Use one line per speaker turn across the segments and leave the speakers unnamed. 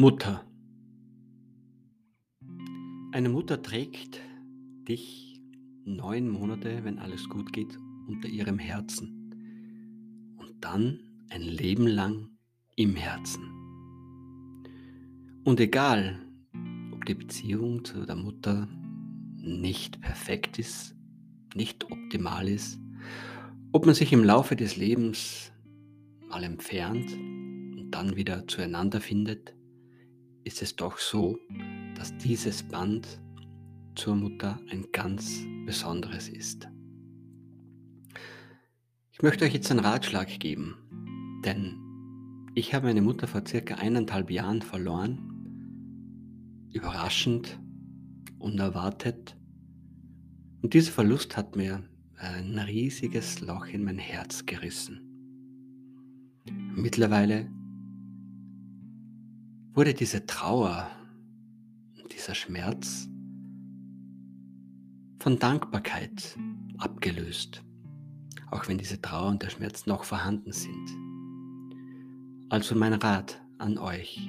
Mutter. Eine Mutter trägt dich neun Monate, wenn alles gut geht, unter ihrem Herzen und dann ein Leben lang im Herzen. Und egal, ob die Beziehung zu der Mutter nicht perfekt ist, nicht optimal ist, ob man sich im Laufe des Lebens mal entfernt und dann wieder zueinander findet, ist es doch so, dass dieses Band zur Mutter ein ganz besonderes ist. Ich möchte euch jetzt einen Ratschlag geben, denn ich habe meine Mutter vor circa eineinhalb Jahren verloren. Überraschend, unerwartet. Und dieser Verlust hat mir ein riesiges Loch in mein Herz gerissen. Mittlerweile wurde diese Trauer, dieser Schmerz von Dankbarkeit abgelöst, auch wenn diese Trauer und der Schmerz noch vorhanden sind. Also mein Rat an euch.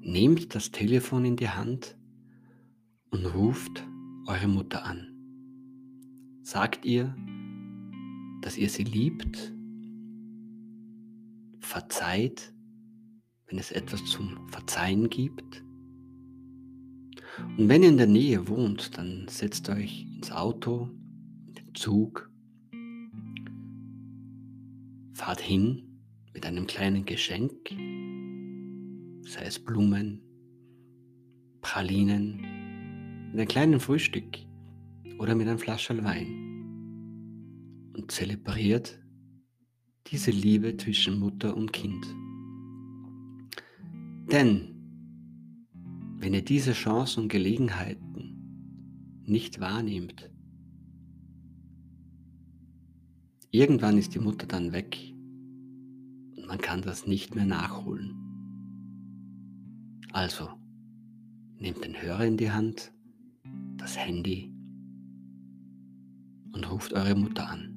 Nehmt das Telefon in die Hand und ruft eure Mutter an. Sagt ihr, dass ihr sie liebt, verzeiht wenn es etwas zum Verzeihen gibt. Und wenn ihr in der Nähe wohnt, dann setzt euch ins Auto, in den Zug, fahrt hin mit einem kleinen Geschenk, sei es Blumen, Pralinen, mit einem kleinen Frühstück oder mit einem Flascherl Wein und zelebriert diese Liebe zwischen Mutter und Kind. Denn wenn ihr diese Chancen und Gelegenheiten nicht wahrnehmt, irgendwann ist die Mutter dann weg und man kann das nicht mehr nachholen. Also, nehmt den Hörer in die Hand, das Handy und ruft eure Mutter an.